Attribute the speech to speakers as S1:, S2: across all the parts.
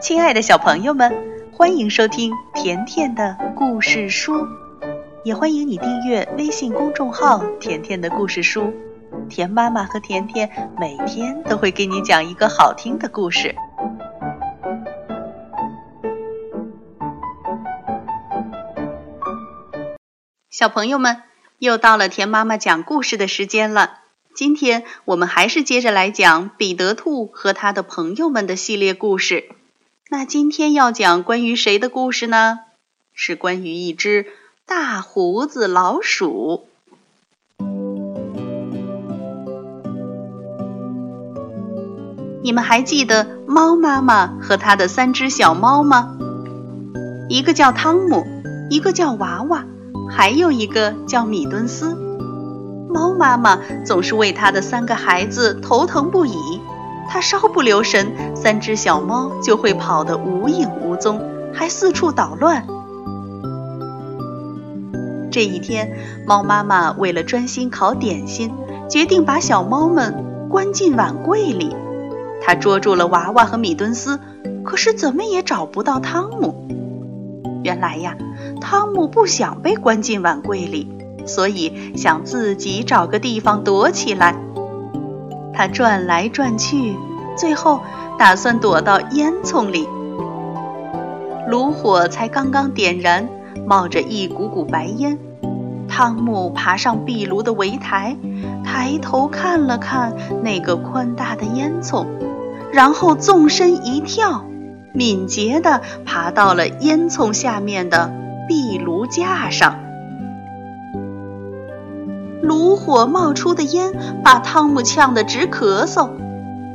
S1: 亲爱的小朋友们，欢迎收听甜甜的故事书，也欢迎你订阅微信公众号“甜甜的故事书”。甜妈妈和甜甜每天都会给你讲一个好听的故事。小朋友们，又到了甜妈妈讲故事的时间了。今天我们还是接着来讲彼得兔和他的朋友们的系列故事。那今天要讲关于谁的故事呢？是关于一只大胡子老鼠。你们还记得猫妈妈和她的三只小猫吗？一个叫汤姆，一个叫娃娃，还有一个叫米敦斯。猫妈妈总是为她的三个孩子头疼不已。它稍不留神，三只小猫就会跑得无影无踪，还四处捣乱。这一天，猫妈妈为了专心烤点心，决定把小猫们关进碗柜里。她捉住了娃娃和米敦斯，可是怎么也找不到汤姆。原来呀，汤姆不想被关进碗柜里，所以想自己找个地方躲起来。他转来转去，最后打算躲到烟囱里。炉火才刚刚点燃，冒着一股股白烟。汤姆爬上壁炉的围台，抬头看了看那个宽大的烟囱，然后纵身一跳，敏捷地爬到了烟囱下面的壁炉架上。炉火冒出的烟把汤姆呛得直咳嗽，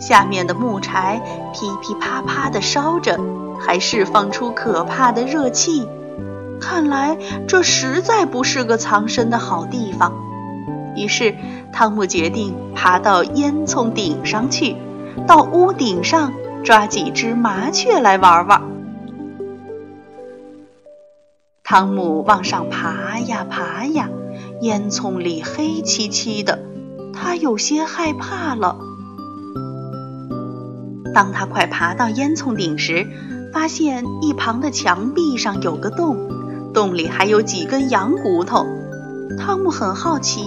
S1: 下面的木柴噼噼啪啪地烧着，还释放出可怕的热气。看来这实在不是个藏身的好地方。于是，汤姆决定爬到烟囱顶上去，到屋顶上抓几只麻雀来玩玩。汤姆往上爬呀爬呀。烟囱里黑漆漆的，他有些害怕了。当他快爬到烟囱顶时，发现一旁的墙壁上有个洞，洞里还有几根羊骨头。汤姆很好奇，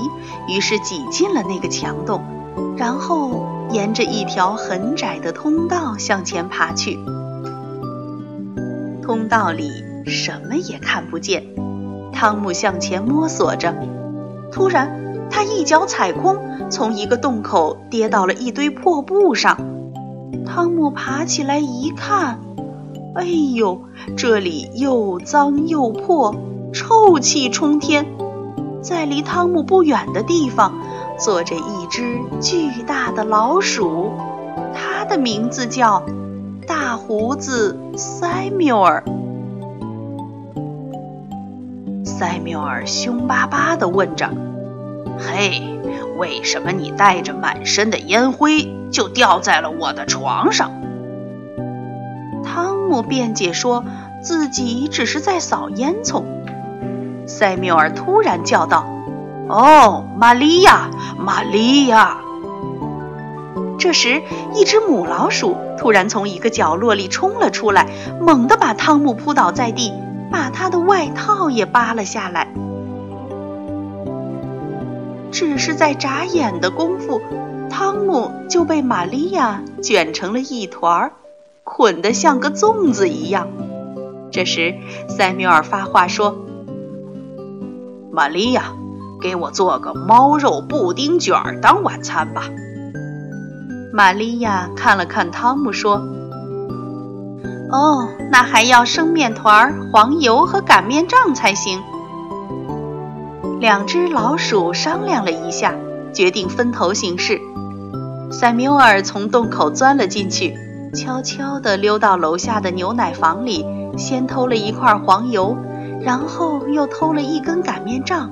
S1: 于是挤进了那个墙洞，然后沿着一条很窄的通道向前爬去。通道里什么也看不见，汤姆向前摸索着。突然，他一脚踩空，从一个洞口跌到了一堆破布上。汤姆爬起来一看，哎呦，这里又脏又破，臭气冲天。在离汤姆不远的地方，坐着一只巨大的老鼠，它的名字叫大胡子塞缪尔。塞缪尔凶巴巴地问着：“
S2: 嘿，为什么你带着满身的烟灰就掉在了我的床上？”
S1: 汤姆辩解说自己只是在扫烟囱。塞缪尔突然叫道：“
S2: 哦，玛利亚，玛利亚！”
S1: 这时，一只母老鼠突然从一个角落里冲了出来，猛地把汤姆扑倒在地。把他的外套也扒了下来，只是在眨眼的功夫，汤姆就被玛利亚卷成了一团儿，捆得像个粽子一样。这时，塞缪尔发话说：“
S2: 玛利亚，给我做个猫肉布丁卷儿当晚餐吧。”
S1: 玛利亚看了看汤姆说。哦，那还要生面团、黄油和擀面杖才行。两只老鼠商量了一下，决定分头行事。塞缪尔从洞口钻了进去，悄悄地溜到楼下的牛奶房里，先偷了一块黄油，然后又偷了一根擀面杖，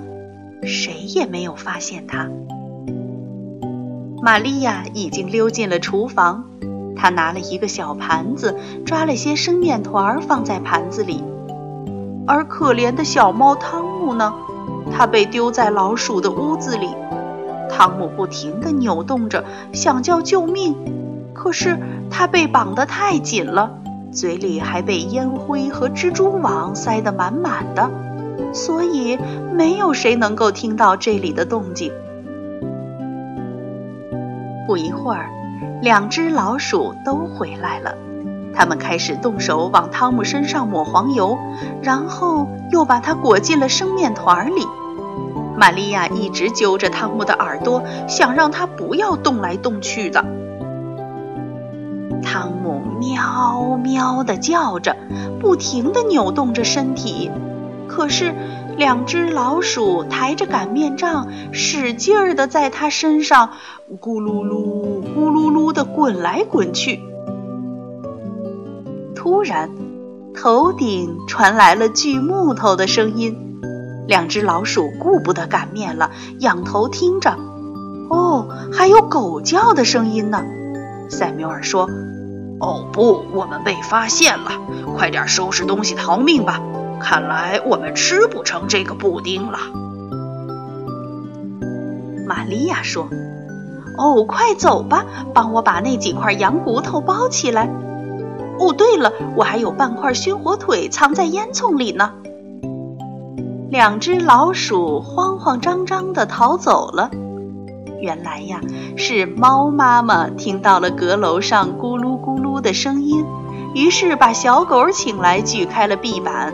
S1: 谁也没有发现他。玛利亚已经溜进了厨房。她拿了一个小盘子，抓了些生面团放在盘子里，而可怜的小猫汤姆呢？它被丢在老鼠的屋子里。汤姆不停地扭动着，想叫救命，可是它被绑得太紧了，嘴里还被烟灰和蜘蛛网塞得满满的，所以没有谁能够听到这里的动静。不一会儿，两只老鼠都回来了，他们开始动手往汤姆身上抹黄油，然后又把它裹进了生面团里。玛利亚一直揪着汤姆的耳朵，想让他不要动来动去的。汤姆喵喵地叫着，不停地扭动着身体。可是，两只老鼠抬着擀面杖，使劲儿地在他身上咕噜噜、咕噜噜地滚来滚去。突然，头顶传来了锯木头的声音。两只老鼠顾不得擀面了，仰头听着。哦，还有狗叫的声音呢。塞缪尔说：“
S2: 哦不，我们被发现了，快点收拾东西逃命吧！看来我们吃不成这个布丁了。”
S1: 玛利亚说：“哦，快走吧，帮我把那几块羊骨头包起来。哦，对了，我还有半块熏火腿藏在烟囱里呢。”两只老鼠慌慌张张地逃走了。原来呀，是猫妈妈听到了阁楼上咕噜咕噜的声音，于是把小狗请来锯开了壁板。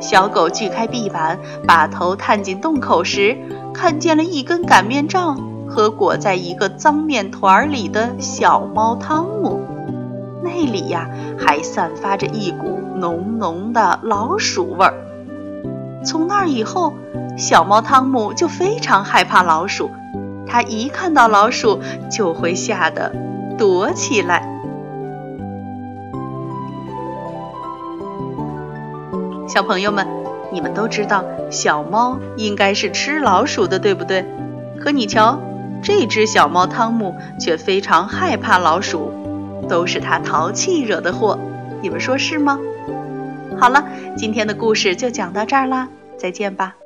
S1: 小狗锯开壁板，把头探进洞口时，看见了一根擀面杖和裹在一个脏面团里的小猫汤姆。那里呀，还散发着一股浓浓的老鼠味儿。从那以后，小猫汤姆就非常害怕老鼠。它一看到老鼠，就会吓得躲起来。小朋友们，你们都知道小猫应该是吃老鼠的，对不对？可你瞧，这只小猫汤姆却非常害怕老鼠，都是它淘气惹的祸。你们说是吗？好了，今天的故事就讲到这儿啦，再见吧。